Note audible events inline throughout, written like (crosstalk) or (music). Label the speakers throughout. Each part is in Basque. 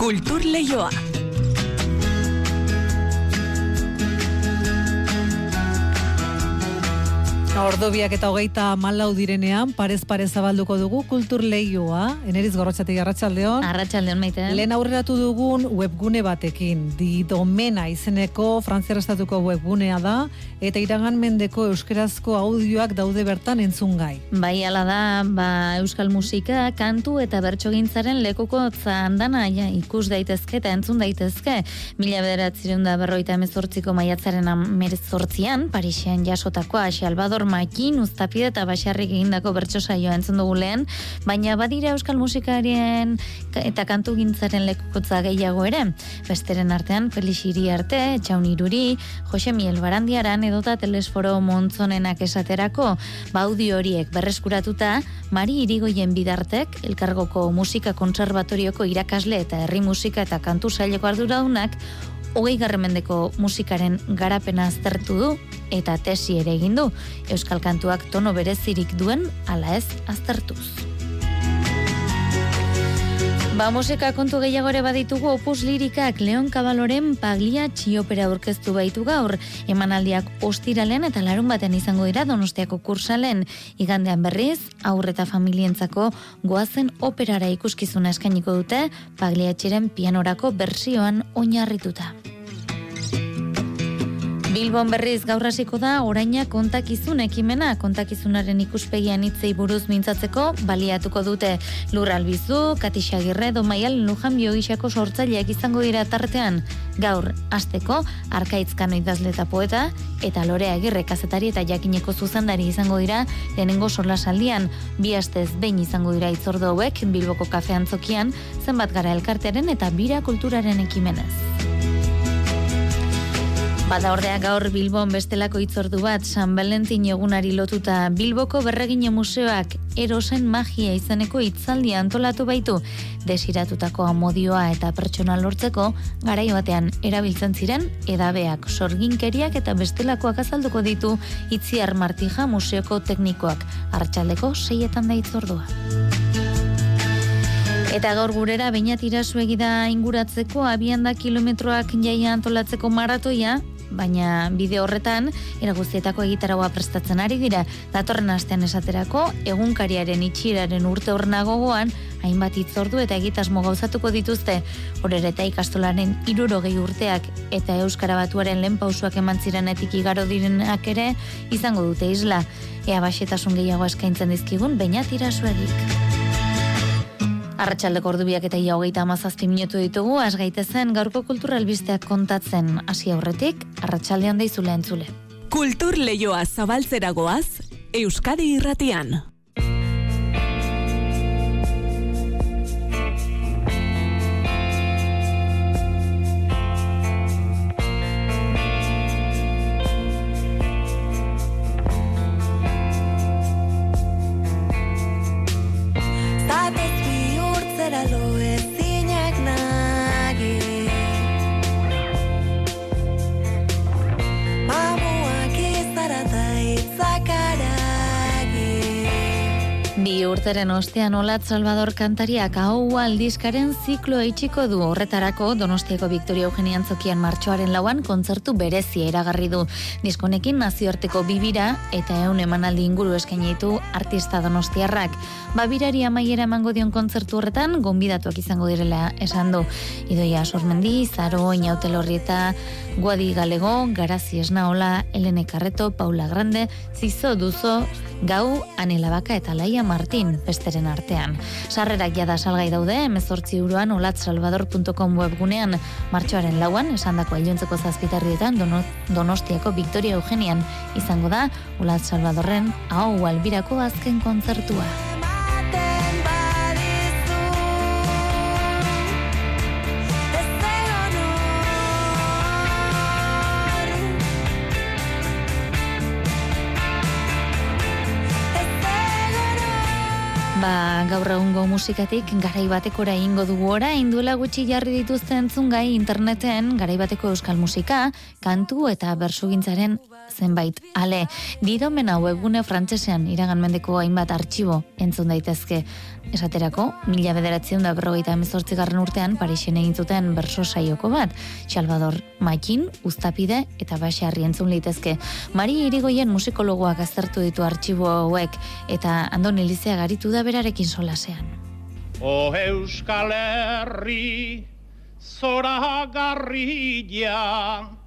Speaker 1: Kultur Leioa.
Speaker 2: Ordobiak eta hogeita malau direnean, parez parez zabalduko dugu kultur lehioa, eneriz gorrotxatik arratsaldeon.
Speaker 3: Arratxaldeon, maite.
Speaker 2: Lehen aurreratu dugun webgune batekin, di domena izeneko frantziar estatuko webgunea da, eta iragan mendeko euskerazko audioak daude bertan entzun gai.
Speaker 3: Bai, ala da, ba, euskal musika, kantu eta bertsogintzaren lekuko zandana ja, ikus daitezke eta entzun daitezke. Mila bederatzerun da berroita emezortziko maiatzaren amezortzian, Parixen jasotakoa, Xalbador makin uztapide eta basarrik egindako bertso saioa entzun dugu lehen, baina badira euskal musikarien eta kantu gintzaren lekukotza gehiago ere. Besteren artean, Felix arte, Txaun Iruri, Jose Miel Barandiaran edota Telesforo Montzonenak esaterako, baudi horiek berreskuratuta, Mari Irigoien bidartek, elkargoko musika kontserbatorioko irakasle eta herri musika eta kantu saileko arduraunak, hogei garremendeko musikaren garapena aztertu du eta tesi ere egin du Euskal Kantuak tono berezirik duen ala ez aztertuz. Ba, musika kontu gehiagore baditugu opus lirikak Leon Kabaloren paglia txiopera aurkeztu baitu gaur. Emanaldiak ostiralen eta larun baten izango dira donostiako kursalen. Igandean berriz, aurreta familientzako goazen operara ikuskizuna eskainiko dute paglia txiren pianorako bersioan oinarrituta. Bilbon berriz gaur hasiko da oraina kontakizun ekimena kontakizunaren ikuspegian hitzei buruz mintzatzeko baliatuko dute Lur Albizu, Katixagirre, Domaial, Lujan Biogisako sortzaileak izango dira tartean. Gaur hasteko Arkaitzkano idazle eta poeta eta Lore Agirre kazetari eta jakineko zuzendari izango dira lehenengo solasaldian bi astez behin izango dira itzordo hauek Bilboko kafean zokian zenbat gara elkartearen eta bira kulturaren ekimenez. Bada ordea gaur Bilbon bestelako itzordu bat San Valentin egunari lotuta Bilboko berregine museoak erosen magia izeneko itzaldia antolatu baitu. Desiratutako amodioa eta pertsona lortzeko garai batean erabiltzen ziren edabeak sorginkeriak eta bestelakoak azalduko ditu Itziar Martija museoko teknikoak. Hartxaldeko seietan da itzordua. Eta gaur gurera bainat irasu egida inguratzeko abian da kilometroak jaia antolatzeko maratoia, baina bide horretan iraguzietako egitaragoa prestatzen ari dira. Datorren astean esaterako egunkariaren itxiraren urte horna gogoan hainbat itzordu eta egitasmo gauzatuko dituzte. Horere eta ikastolaren irurogei urteak eta euskara batuaren lehen pausuak eman zirenetik igaro direnak ere izango dute isla. Ea basetasun gehiago eskaintzen dizkigun baina tirasuegik. Arratxaldeko ordubiak eta ia hogeita amazazpi minutu ditugu, az gaitezen gaurko kultura albisteak kontatzen hasi aurretik, arratsaldean deizule entzule.
Speaker 1: Kultur leioa zabaltzeragoaz, Euskadi irratian.
Speaker 3: Urteren ostean Olat Salvador kantariak hau aldizkaren ziklo eitxiko du horretarako Donostiako Victoria Eugenia Antzokian martxoaren lauan kontzertu berezia eragarri du. Diskonekin nazioarteko bibira eta eun emanaldi inguru eskainitu artista Donostiarrak. Babirari amaiera emango dion kontzertu horretan gonbidatuak izango direla esan du. Idoia Sormendi, Zaro, Inautelorri eta Guadi Galego, Garazi Esnaola, Elene Carreto, Paula Grande, Zizo Duzo, Gau, Anelabaka eta Laia Martin, besteren artean. Sarrerak jada salgai daude, emezortzi uruan olatsalvador.com webgunean martxoaren lauan, esan dako ailuntzeko zazpitarrietan Donostiako Victoria Eugenian izango da Olat Salvadorren hau albirako azken kontzertua. Gaur egungo musikatik garai batekora ingo dugu ora, induela gutxi jarri dituzten entzun gai interneten garai bateko euskal musika, kantu eta bersugintzaren zenbait ale. Didomena webgune frantsesean iragan mendeko hainbat artxibo entzun daitezke. Esaterako, mila bederatzen da berrogeita emezortzigarren urtean Parixen egin zuten berso saioko bat, Salvador Makin, Uztapide eta Baxarri entzun litezke. Mari irigoien musikologoak aztertu ditu artxibo hauek eta Andoni Lizea garitu da berarekin solasean.
Speaker 4: O Euskal Herri, zora garrilla,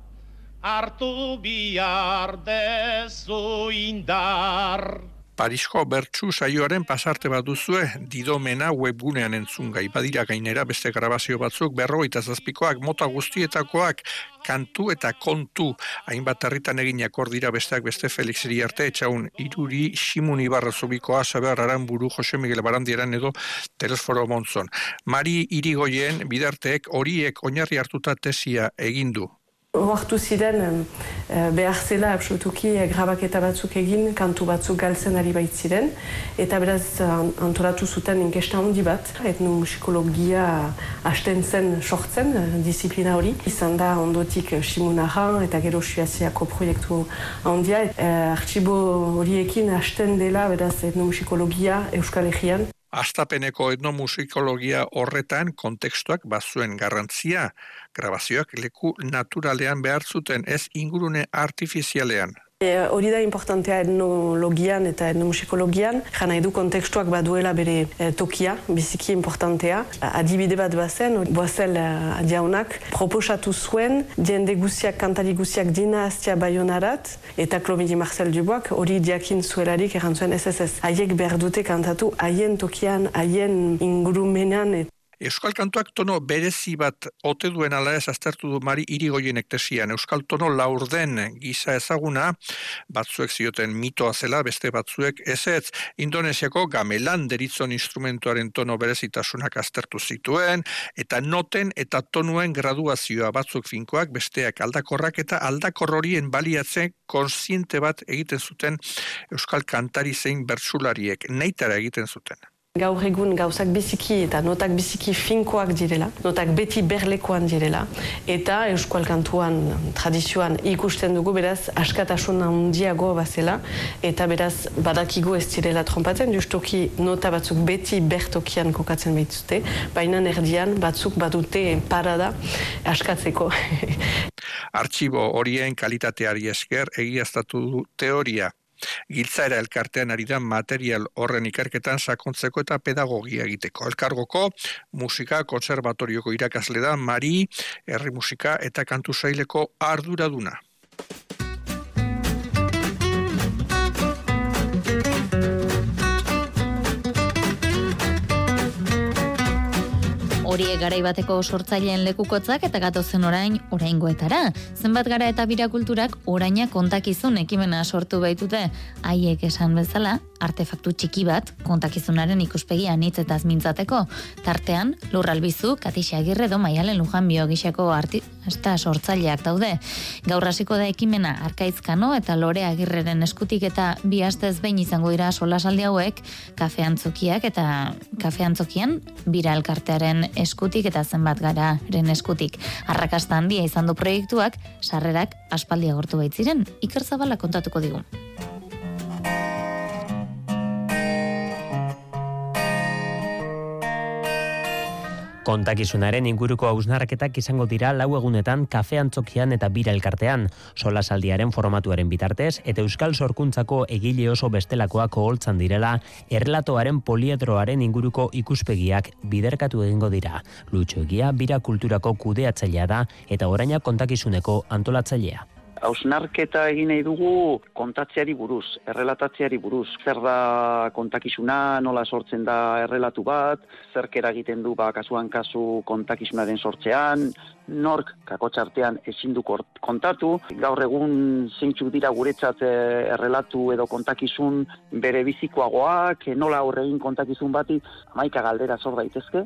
Speaker 4: hartu bihar dezu indar.
Speaker 5: Parisko bertsu saioaren pasarte bat duzue didomena webgunean entzun gai. Badira gainera beste grabazio batzuk berrogeita zazpikoak mota guztietakoak kantu eta kontu hainbat herritan eginak dira besteak beste Felix arte etxaun iruri Simun Ibarra zubikoa Saber Aramburu Jose Miguel Barandieran edo Telesforo Montzon. Mari irigoien bidarteek horiek oinarri hartuta tesia egin du
Speaker 6: Oartu ziren uh, behar zela absolutuki uh, grabaketa batzuk egin, kantu batzuk galtzen ari baitziren, eta beraz uh, antolatu zuten inkesta handi bat, etno musikologia hasten zen sortzen, uh, disiplina hori. Izan da ondotik uh, eta gero suaziako proiektu handia. Uh, artxibo horiekin hasten dela beraz etno musikologia Euskal Herrian.
Speaker 5: Astapeneko etnomusikologia horretan kontekstuak bazuen garrantzia, grabazioak leku naturalean behar zuten ez ingurune artifizialean.
Speaker 6: E, hori da importantea etnologian eta etnomusikologian, jana edu kontekstuak baduela bere e, tokia, biziki importantea. Adibide bat bazen, boazel e, adiaunak, proposatu zuen, jende guziak, kantari guziak dina aztia bayonarat, eta Klomidi Marcel Duboak hori diakin zuelarik erantzuen ez ez ez. Haiek behar dute kantatu haien tokian, haien ingurumenan,
Speaker 5: Euskal kantuak tono berezi bat ote duen ala ez aztertu du mari irigoienek tesian. Euskal tono laurden giza ezaguna, batzuek zioten mitoa zela, beste batzuek ez ez. Indonesiako gamelan deritzon instrumentuaren tono berezitasunak aztertu zituen, eta noten eta tonuen graduazioa batzuk finkoak, besteak aldakorrak eta aldakor horien baliatzen konsiente bat egiten zuten Euskal kantari zein bertsulariek, neitara egiten zuten.
Speaker 6: Gaur egun gauzak biziki eta notak biziki finkoak direla, notak beti berlekoan direla, eta euskal kantuan tradizioan ikusten dugu beraz askatasun handiago bazela, eta beraz badakigu ez direla trompatzen, justoki nota batzuk beti bertokian kokatzen behitzute, baina erdian batzuk badute parada askatzeko. (laughs)
Speaker 5: Artxibo horien kalitateari esker egiaztatu du teoria Giltzaera elkartean ari da material horren ikerketan sakontzeko eta pedagogia egiteko. Elkargoko musika konservatorioko irakasle da Mari, herri musika eta kantu saileko arduraduna.
Speaker 3: Horiek garai bateko sortzaileen lekukotzak eta gatozen orain oraingoetara. Zenbat gara eta birakulturak oraina kontakizun ekimena sortu baitute. Haiek esan bezala, artefaktu txiki bat kontakizunaren ikuspegia hitz eta mintzateko. Tartean, Lurralbizu, Katixa Agirre do Maialen Lujan Biogisako artista sortzaileak daude. Gaur hasiko da ekimena Arkaizkano eta Lore Agirreren eskutik eta bi astez behin izango dira solasaldi hauek kafeantzokiak eta kafeantzokian bira elkartearen eskutik eta zenbat gararen eskutik. Arrakasta handia izan du proiektuak, sarrerak aspaldi agortu baitziren, Iker Zabala kontatuko digu.
Speaker 7: Kontakizunaren inguruko hausnarraketak izango dira lau egunetan kafe antzokian eta bira elkartean, sola saldiaren formatuaren bitartez, eta euskal sorkuntzako egile oso bestelakoak oholtzan direla, erlatoaren poliedroaren inguruko ikuspegiak biderkatu egingo dira. Lutxo egia bira kulturako kudeatzailea da eta oraina kontakizuneko antolatzailea
Speaker 8: hausnarketa egin nahi dugu kontatzeari buruz, errelatatzeari buruz. Zer da kontakizuna, nola sortzen da errelatu bat, zer egiten du ba, kasuan kasu kontakizunaren sortzean, nork kakotxartean ezin du kontatu. Gaur egun zeintzuk dira guretzat eh, errelatu edo kontakizun bere bizikoagoak, nola horregin kontakizun bati, amaika galdera zor daitezke,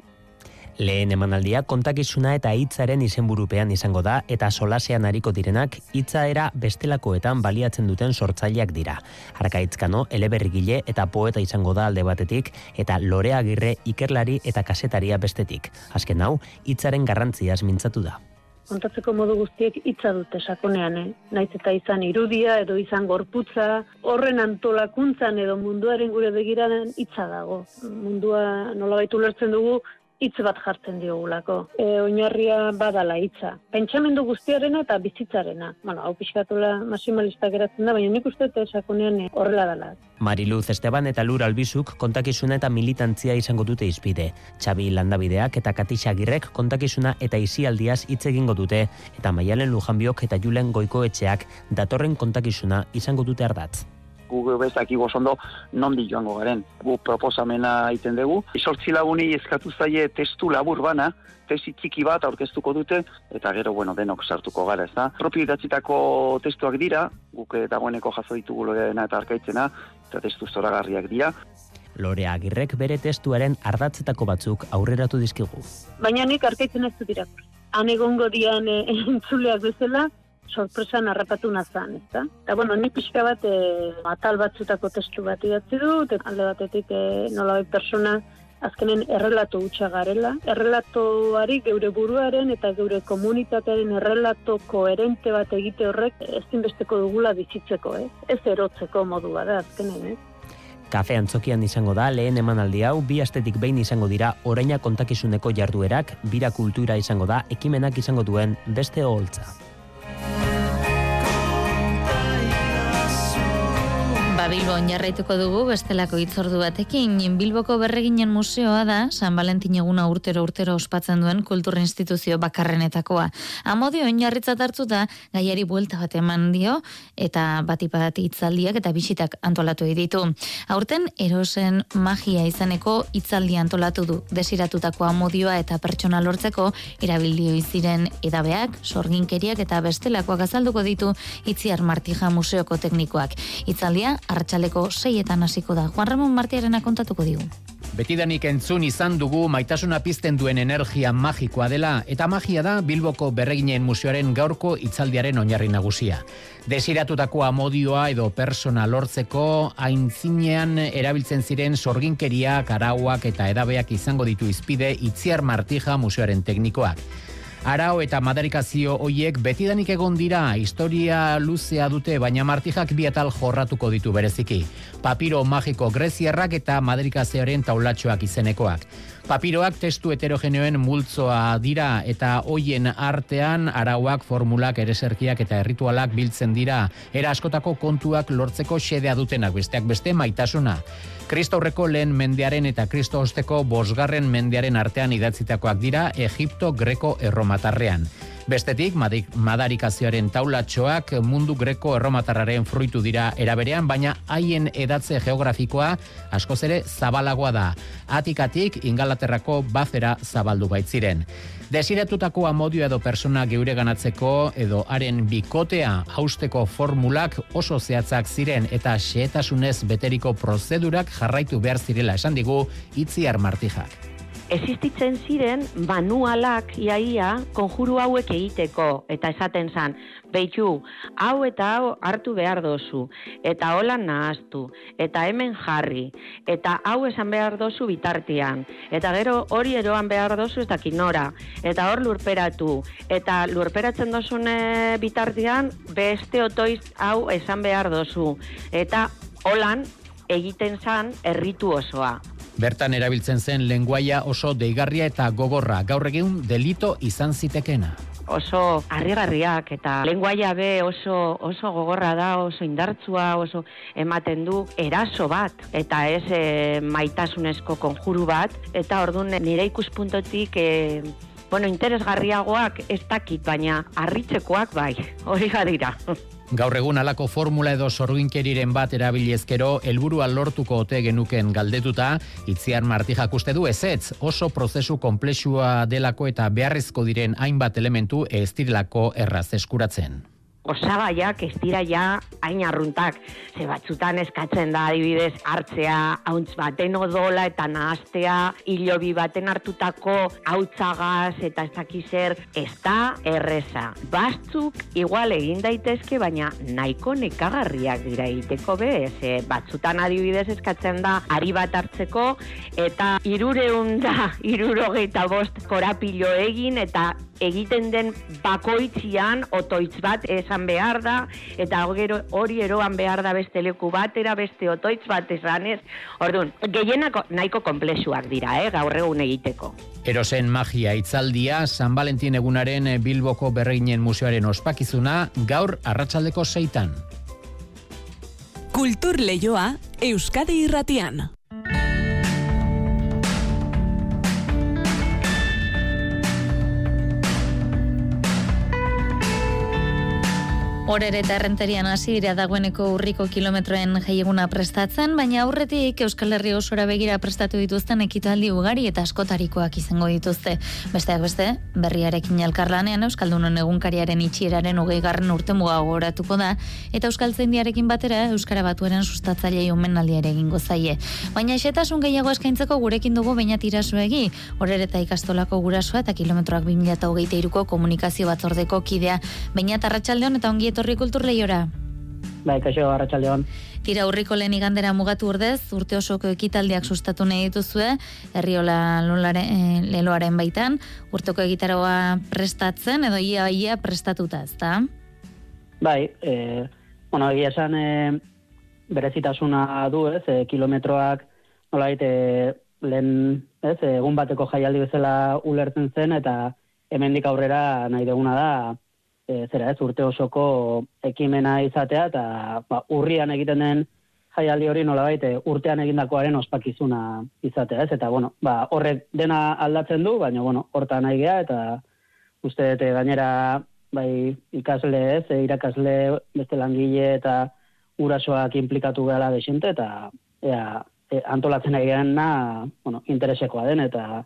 Speaker 7: Lehen emanaldia kontakizuna eta hitzaren izenburupean izango da eta solasean hariko direnak hitzaera bestelakoetan baliatzen duten sortzaileak dira. Arkaitzkano eleberrigile eta poeta izango da alde batetik eta Lorea Agirre ikerlari eta kasetaria bestetik. Azken hau hitzaren garrantziaz mintzatu da.
Speaker 9: kontatzeko modu guztiek hitza dute sakonean, eh? Naiz eta izan irudia edo izan gorputza, horren antolakuntzan edo munduaren gure begiraden hitza dago. Mundua nolabait ulertzen dugu hitz bat jartzen diogulako. E, oinarria badala hitza. Pentsamendu guztiarena eta bizitzarena. Bueno, hau pixkatula maximalista geratzen da, baina nik uste eta esakonean horrela dela.
Speaker 7: Mariluz Esteban eta Lur Albizuk kontakizuna eta militantzia izango dute izpide. Txabi Landabideak eta Katixagirrek kontakizuna eta izialdiaz hitz egingo dute eta Maialen Lujanbiok eta Julen Goikoetxeak datorren kontakizuna izango dute ardatz
Speaker 8: gu bezak igozondo nondi joango garen. Gu proposamena egiten dugu. Isortzi laguni eskatu zaie testu labur bana, tesi txiki bat aurkeztuko dute, eta gero, bueno, denok sartuko gara, ez da. Propio idatzitako testuak dira, guk dagoeneko jaso ditugu loreena eta arkaitzena, eta testu zoragarriak dira.
Speaker 7: Lore Agirrek bere testuaren ardatzetako batzuk aurreratu dizkigu.
Speaker 9: Baina nik arkaitzen ez dut irakur. Han egongo dian e, entzuleak bezala, sorpresan harrapatu nazan, ez da? Eta, bueno, ni pixka bat e, atal batzutako testu bat idatzi dut, alde batetik e, nola persona azkenen errelato utxa garela. Errelatoari geure buruaren eta geure komunitatearen errelato koherente bat egite horrek ezinbesteko dugula bizitzeko, ez? Ez erotzeko modu bada azkenen, ez?
Speaker 7: Kafe antzokian izango da lehen emanaldi hau bi astetik behin izango dira oraina kontakizuneko jarduerak, bira kultura izango da ekimenak izango duen beste oholtza.
Speaker 3: Bilbo jarraituko dugu bestelako itzordu batekin. Bilboko berreginen museoa da San Valentin eguna urtero urtero ospatzen duen kultur instituzio bakarrenetakoa. Amodio oinarritzat hartu da gaiari buelta bat eman dio eta bati hitzaldiak eta bisitak antolatu ditu. Aurten erosen magia izaneko hitzaldi antolatu du. Desiratutako amodioa eta pertsona lortzeko erabildio iziren edabeak, sorginkeriak eta bestelakoak azalduko ditu Itziar Martija museoko teknikoak. Hitzaldia arratsaleko seietan hasiko da. Juan Ramon Martiarena kontatuko digu.
Speaker 10: Betidanik entzun izan dugu maitasuna pizten duen energia magikoa dela eta magia da Bilboko berreginen museoaren gaurko itzaldiaren oinarri nagusia. Desiratutako amodioa edo persona lortzeko aintzinean erabiltzen ziren sorginkeria, karauak eta edabeak izango ditu izpide Itziar Martija museoaren teknikoak. Arao eta madarikazio hoiek betidanik egon dira, historia luzea dute, baina martijak bietal jorratuko ditu bereziki. Papiro magiko greziarrak eta madarikazioaren taulatxoak izenekoak. Papiroak testu heterogeneoen multzoa dira eta hoien artean arauak, formulak, ereserkiak eta erritualak biltzen dira. Era askotako kontuak lortzeko xedea dutenak besteak beste maitasuna. Kristo aurreko lehen mendearen eta Kristo osteko bosgarren mendearen artean idatzitakoak dira Egipto greko erromatarrean. Bestetik, madarikazioaren taulatxoak mundu greko erromatarraren fruitu dira eraberean, baina haien edatze geografikoa askoz ere zabalagoa da. Atikatik, ingalaterrako bazera zabaldu baitziren. Desiratutako amodio edo persona geure ganatzeko edo haren bikotea hausteko formulak oso zehatzak ziren eta xeetasunez beteriko prozedurak jarraitu behar zirela esan digu itziar martijak
Speaker 11: existitzen ziren manualak iaia konjuru hauek egiteko. Eta esaten zan, behitu, hau eta hau hartu behar dozu, eta hola nahaztu, eta hemen jarri, eta hau esan behar dozu bitartian, eta gero hori eroan behar dozu ez dakinora, eta hor lurperatu, eta lurperatzen dozune bitartian beste otoiz hau esan behar dozu, eta holan egiten zan erritu osoa.
Speaker 10: Bertan erabiltzen zen lenguaia oso deigarria eta gogorra, gaur egun delito izan zitekena.
Speaker 11: Oso harrigarriak eta lenguaia be oso, oso gogorra da, oso indartzua, oso ematen du eraso bat eta ez e, maitasunezko konjuru bat. Eta orduan nire ikuspuntotik e, bueno, interesgarriagoak ez dakit, baina harritzekoak bai, hori gadira.
Speaker 10: Gaur egun alako formula edo sorginkeriren bat erabilezkero helburua lortuko ote genuken galdetuta, itziar martijak uste du ezetz, oso prozesu komplexua delako eta beharrezko diren hainbat elementu ez direlako erraz eskuratzen
Speaker 11: osagaiak ez dira ja hain arruntak. Ze batzutan eskatzen da adibidez hartzea hauntz baten odola eta nahaztea hilobi baten hartutako hautzagaz eta ez dakizer ez da erreza. Batzuk igual egin daitezke baina nahiko nekagarriak dira egiteko be, ze batzutan adibidez eskatzen da ari bat hartzeko eta irureun da irurogeita bost korapilo egin eta egiten den bakoitzian otoitz bat esan behar da, eta gero hori eroan behar da beste leku batera, beste otoitz bat esanez. Orduan, gehienako nahiko komplexuak dira, eh, gaur egun egiteko.
Speaker 10: Erosen magia itzaldia, San Valentin egunaren Bilboko berreinen museoaren ospakizuna, gaur arratsaldeko zeitan.
Speaker 1: Kultur Leioa, Euskadi Irratian.
Speaker 3: Horer eta errenterian hasi dira dagoeneko urriko kilometroen jaieguna prestatzen, baina aurretik Euskal Herri osora begira prestatu dituzten ekitaldi ugari eta askotarikoak izango dituzte. Besteak beste, berriarekin elkarlanean Euskaldunon egunkariaren itxieraren hogei garren urte goratuko da, eta Euskal Zendiarekin batera Euskara Batuaren sustatzaile omenaldiare egingo zaie. Baina esetasun gehiago eskaintzeko gurekin dugu baina tirasu egi, horer eta ikastolako gurasoa eta kilometroak 2008ko komunikazio batzordeko kidea, baina tarratxaldeon eta ongi etorri kultur lehiora.
Speaker 12: Bai, kaixo, arratxaldeon.
Speaker 3: Tira urriko lehen igandera mugatu urdez, urte osoko ekitaldiak sustatu nahi dituzue, herriola eh, leloaren baitan, urteko egitaroa prestatzen, edo ia ia prestatuta, ez da?
Speaker 12: Bai, e, bueno, egia esan e, berezitasuna du, ez, e, kilometroak, nola e, lehen, ez, egun bateko jaialdi bezala ulertzen zen, eta hemendik aurrera nahi deguna da, e, zera ez, urte osoko ekimena izatea, eta ba, urrian egiten den jaialdi hori nola baite, urtean egindakoaren ospakizuna izatea, ez? Eta, bueno, ba, horrek dena aldatzen du, baina, bueno, horta nahi gea, eta uste dute gainera, bai, ikasle ez, e, irakasle, beste langile, eta urasoak implikatu gala desinte, eta ea, e, antolatzen egin na, bueno, interesekoa den, eta,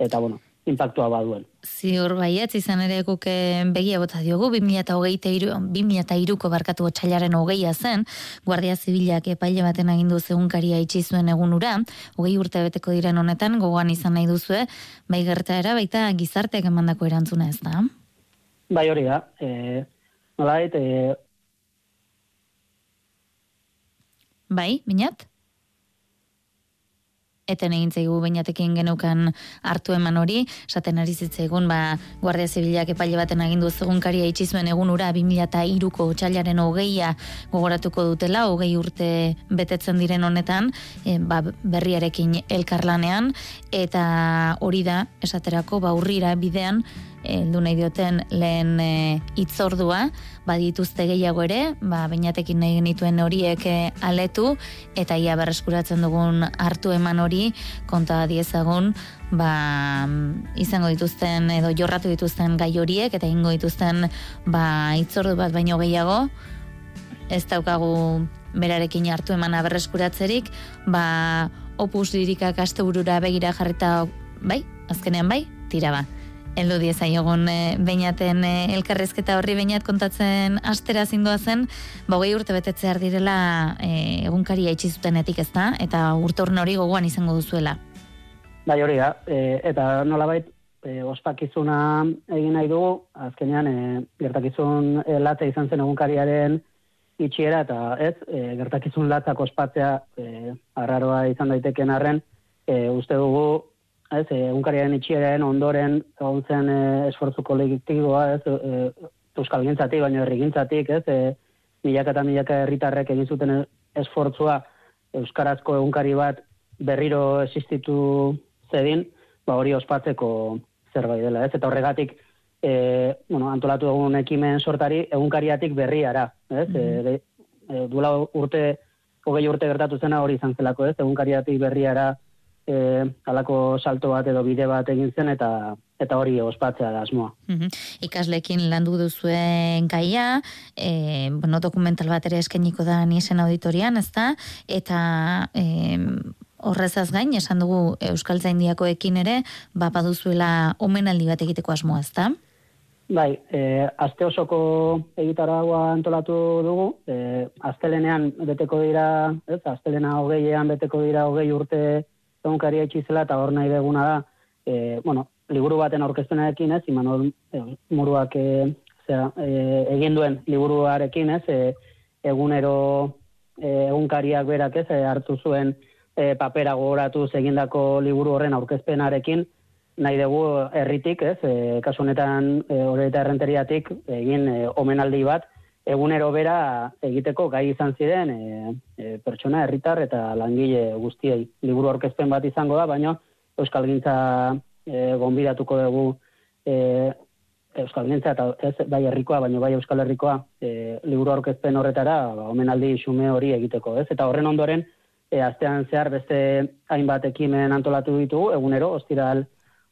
Speaker 12: eta, bueno, impactua baduen.
Speaker 3: Ziur baietz izan ere guk eh, begia bota diogu 2023ko barkatu otsailaren hogeia zen Guardia Zibilak epaile baten agindu zegunkaria itxi zuen egunura hogei urte beteko diren honetan gogoan izan nahi duzue bai gertaera baita gizarteak emandako erantzuna ez da
Speaker 12: Bai hori da eh nolait eh
Speaker 3: Bai, minat? Eten egin zaigu bainatekin genukan hartu eman hori, esaten ari zitzaigun, ba, Guardia Zibilak epaile baten agindu zegunkaria itxi zuen egunura 2003ko otsailaren hogeia gogoratuko dutela, hogei urte betetzen diren honetan, e, ba, berriarekin elkarlanean, eta hori da, esaterako, ba, urrira bidean, heldu nahi dioten lehen e, itzordua, badituzte gehiago ere, ba, bainatekin nahi genituen horiek e, aletu, eta ia berreskuratzen dugun hartu eman hori, konta diezagun, ba, izango dituzten edo jorratu dituzten gai horiek, eta ingo dituzten ba, itzordu bat baino gehiago, ez daukagu berarekin hartu eman berreskuratzerik, ba, opus lirikak aste burura begira jarrita, bai, azkenean bai, tira ba. Eldu dieza egon e, bainaten e, elkarrezketa horri bainat kontatzen astera zindua zen, bogei urte betetzear direla e, egunkaria itxi zutenetik ez da, eta urte hori gogoan izango duzuela.
Speaker 12: Bai hori da, e, eta nolabait e, ospakizuna egin nahi dugu, azkenean e, gertakizun e, latza izan zen egunkariaren itxiera, eta ez, e, gertakizun latzak ospatzea e, arraroa izan daiteken arren, e, uste dugu ez, egunkariaren itxieren ondoren egon zen e, esfortzu kolektiboa, ez, e, euskal gintzatik, baina errigintzatik, ez, e, milaka eta milaka herritarrek egin zuten esfortzua euskarazko egunkari bat berriro existitu zedin, ba hori ospatzeko zerbait dela, ez, eta horregatik e, bueno, antolatu egun ekimen sortari egunkariatik berriara, ez, mm -hmm. e, duela urte, hogei urte gertatu zena hori izan zelako, ez, egunkariatik berriara e, alako salto bat edo bide bat egin zen eta eta hori ospatzea da asmoa.
Speaker 3: Mm Ikaslekin landu duzuen gaia, e, bueno, dokumental bat ere eskeniko da nisen auditorian, ezta? Eta e, horrezaz gain, esan dugu Euskal Zaindiako ekin ere, ba, baduzuela omenaldi bat egiteko asmoa, ezta?
Speaker 12: Bai, e, azte osoko egitaragua antolatu dugu, e, aztelenean beteko dira, ez, aztelena hogeian beteko dira hogei urte egunkaria itxizela eta hor nahi deguna da, e, bueno, liburu baten aurkezpenarekin ez, Imanol e, muruak e, zera, e, egin duen liburuarekin ez, e, egunero e, egunkariak berak ez, e, hartu zuen e, papera gogoratu egindako liburu horren aurkezpenarekin, nahi dugu herritik, ez, e, kasu honetan e, eta errenteriatik egin e, omenaldi bat, egunero bera egiteko gai izan ziren e, e, pertsona herritar eta langile guztiei. Liburu orkezpen bat izango da, baina Euskal Gintza e, gonbidatuko dugu e, Euskal Gintza eta ez bai herrikoa, baina bai Euskal Herrikoa e, liburu orkezpen horretara ba, omenaldi xume hori egiteko. ez Eta horren ondoren, e, astean zehar beste hainbat ekimen antolatu ditugu, egunero, ostiral,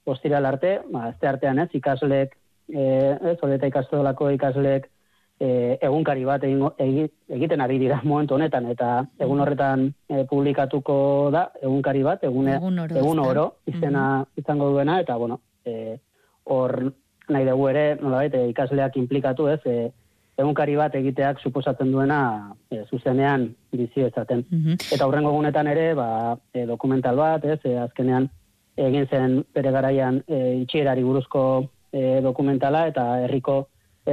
Speaker 12: ostiral arte, ba, azte artean ez, ikaslek, e, ez, ikaslek, e, egunkari bat egiten ari dira momentu honetan, eta egun horretan e, publikatuko da, egunkari bat, egune, egun oro, egun oro izena izango duena, eta bueno, e, hor nahi dugu ere, nolabait, e, ikasleak implikatu ez, e, egunkari bat egiteak suposatzen duena e, zuzenean bizi ezaten. Mhm. Eta hurrengo gunetan ere, ba, e, dokumental bat, ez, e, azkenean egin zen bere garaian e, itxierari buruzko e, dokumentala eta herriko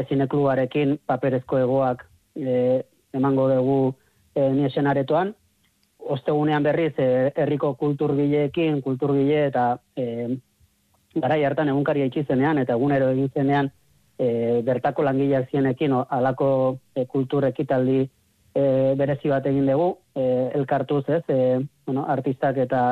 Speaker 12: zineklubarekin paperezko egoak e, emango dugu e, niesen aretoan. Ostegunean berriz, e, herriko kulturgileekin, kulturgile eta e, garai hartan egunkaria itxizenean eta egunero egin zenean e, bertako langileak zienekin alako e, kultur ekitaldi e, berezi bat egin dugu, e, elkartuz ez, e, bueno, artistak eta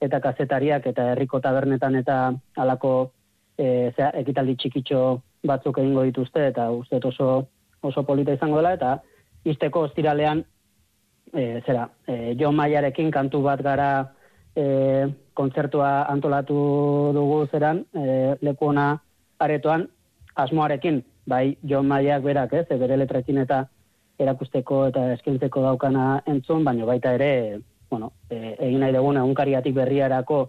Speaker 12: eta kazetariak eta herriko tabernetan eta alako e, zera, ekitaldi txikitxo batzuk egingo dituzte eta uste oso, oso polita izango dela eta izteko ostiralean e, zera, e, John Maiarekin kantu bat gara e, kontzertua antolatu dugu zeran e, leku aretoan asmoarekin, bai Jon Maiak berak, ez, bere letrekin eta erakusteko eta eskintzeko daukana entzun, baina baita ere, bueno, e, egin nahi duguna unkariatik berriarako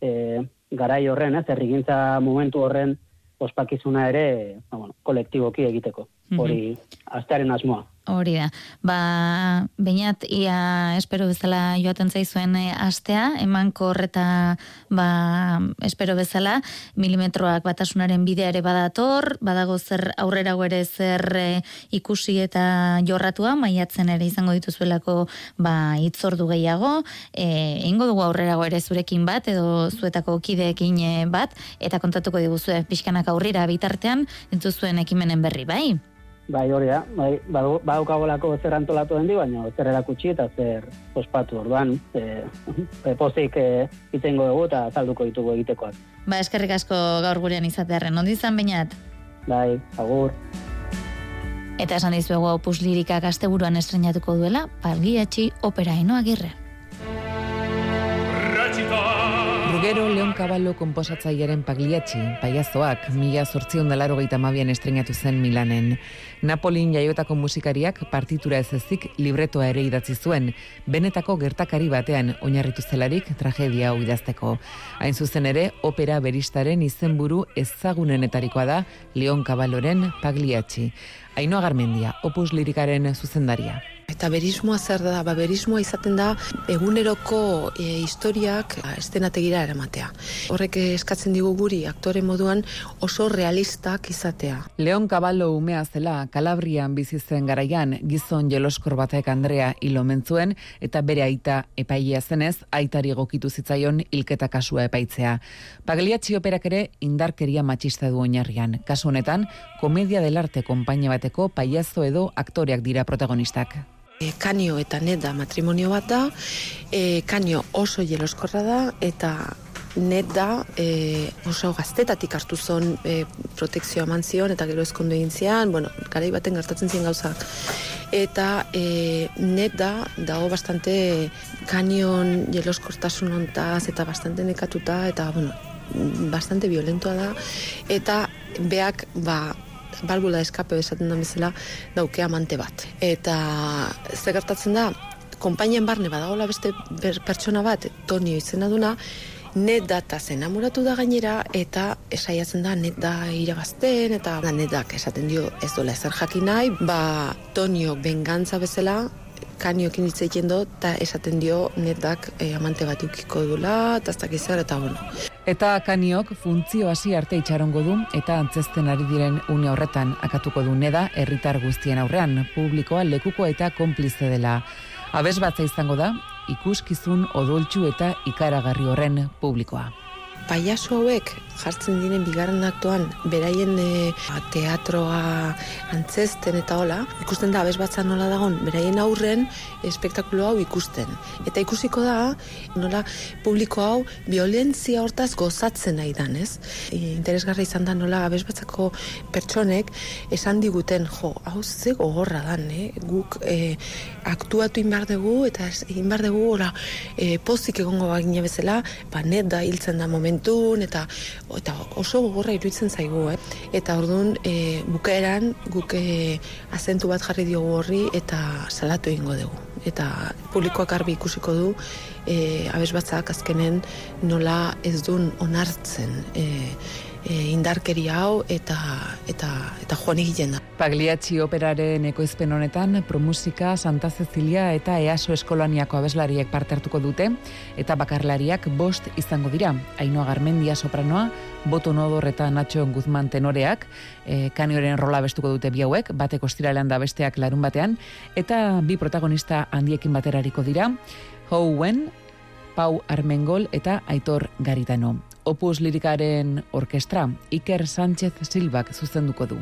Speaker 12: e, garai horren, ez, errigintza momentu horren ospakizuna ere, ba, bueno, kolektiboki egiteko, hori astearen asmoa.
Speaker 3: Hori da. Ba, bainat, ia espero bezala joaten zaizuen e, astea, eman korreta, ba, espero bezala, milimetroak batasunaren bidea ere badator, badago zer aurrera ere zer e, ikusi eta jorratua, maiatzen ere izango dituzuelako, ba, itzordu gehiago, e, ingo dugu aurrera ere zurekin bat, edo zuetako kideekin bat, eta kontatuko diguzue pixkanak aurrira bitartean, entuzuen ekimenen berri, bai?
Speaker 12: Bai, hori da, bai, baukagolako zer antolatu den di, baina zer erakutsi eta zer ospatu orduan, e, (laughs) e, pozik e, itengo dugu eta salduko ditugu egitekoak.
Speaker 3: Ba, eskerrik asko gaur gurean izatearen, ondi izan bainat?
Speaker 12: Bai, agur.
Speaker 3: Eta esan dizuegu opus lirikak asteburuan estrenatuko duela, palgiatxi opera ino agirre.
Speaker 13: Gero Leon Caballo komposatzailearen pagliatxi, paiazoak, mila sortzion dalaro gaita mabian estrenatu zen Milanen. Napolin jaiotako musikariak partitura ez ezik libretoa ere idatzi zuen, benetako gertakari batean oinarritu zelarik tragedia hau idazteko. Hain zuzen ere, opera beristaren izenburu ezagunenetarikoa da Leon Caballoren pagliatxi. Ainoa Garmendia, opus lirikaren zuzendaria.
Speaker 14: Eta berismoa zer da, ba, berismoa izaten da eguneroko e, historiak ba, estenategira eramatea. Horrek eskatzen digu guri aktore moduan oso realistak izatea.
Speaker 13: Leon Caballo umea zela, Kalabrian bizi zen garaian, gizon jeloskor batek Andrea ilomentzuen eta bere aita epailea zenez, aitari gokitu zitzaion hilketa kasua epaitzea. Pagliatxi operak ere indarkeria matxista du oinarrian. Kasu honetan, komedia del arte konpainia bateko paiazo edo aktoreak dira protagonistak.
Speaker 14: E, kanio eta net da matrimonio bat da, e, kanio oso jeloskorra da, eta net da e, oso gaztetatik hartu zon e, protekzioa eman zion, eta gero ezkondu egin zian, bueno, garai baten gertatzen ziren gauzak. Eta e, net da, dago bastante kanion jeloskortasun ontaz, eta bastante nekatuta, eta, bueno, bastante violentoa da, eta beak, ba, balbula eskape esaten da bezala dauke amante bat. Eta ze gertatzen da, konpainien barne badagola beste pertsona bat, Tonio izena duna, net data zen amuratu da gainera, eta esaiatzen da net da irabazten, eta net dak esaten dio ez dola ezer jakin nahi, ba Tonio bengantza bezala, kaniokin hitz egiten do, eta esaten dio netak e, amante bat ukiko dula, eta ez eta bueno.
Speaker 13: Eta kaniok funtzio hasi arte itxarongo du eta antzesten ari diren une horretan akatuko du neda herritar guztien aurrean publikoa lekuko eta konplize dela. Abes batza izango da ikuskizun odoltsu eta ikaragarri horren publikoa.
Speaker 14: Paiaso hauek jartzen diren bigarren aktuan beraien e, teatroa antzesten eta hola, ikusten da abez batza nola dagon, beraien aurren espektakulo hau ikusten. Eta ikusiko da, nola publiko hau violentzia hortaz gozatzen nahi dan, ez? E, interesgarra izan da nola abez batzako pertsonek esan diguten, jo, hau ze gogorra dan, eh? guk e, aktuatu inbar dugu eta inbar dugu ora, e, pozik egongo bagina bezala, ba, net da hiltzen da momentun, eta eta oso gogorra iruditzen zaigu, eh? Eta orduan, e, bukaeran guk e, azentu bat jarri diogu horri eta salatu egingo dugu. Eta publikoak arbi ikusiko du, e, abes batzak azkenen nola ez duen onartzen e, e, indarkeria hau eta eta eta joan egiten da.
Speaker 13: Pagliacci operaren ekoizpen honetan Promusika, Santa Cecilia eta EASO eskolaniako abeslariek parte hartuko dute eta bakarlariak bost izango dira. Ainoa Garmendia sopranoa, Boto Nodor eta Nacho Guzman tenoreak, e, kanioren rola bestuko dute bi hauek, batek ostiralean da besteak larun batean eta bi protagonista handiekin baterariko dira. Houen, Pau Armengol eta Aitor Garitano. Opus lirikaren orkestra Iker Sánchez Silbak zuzenduko du.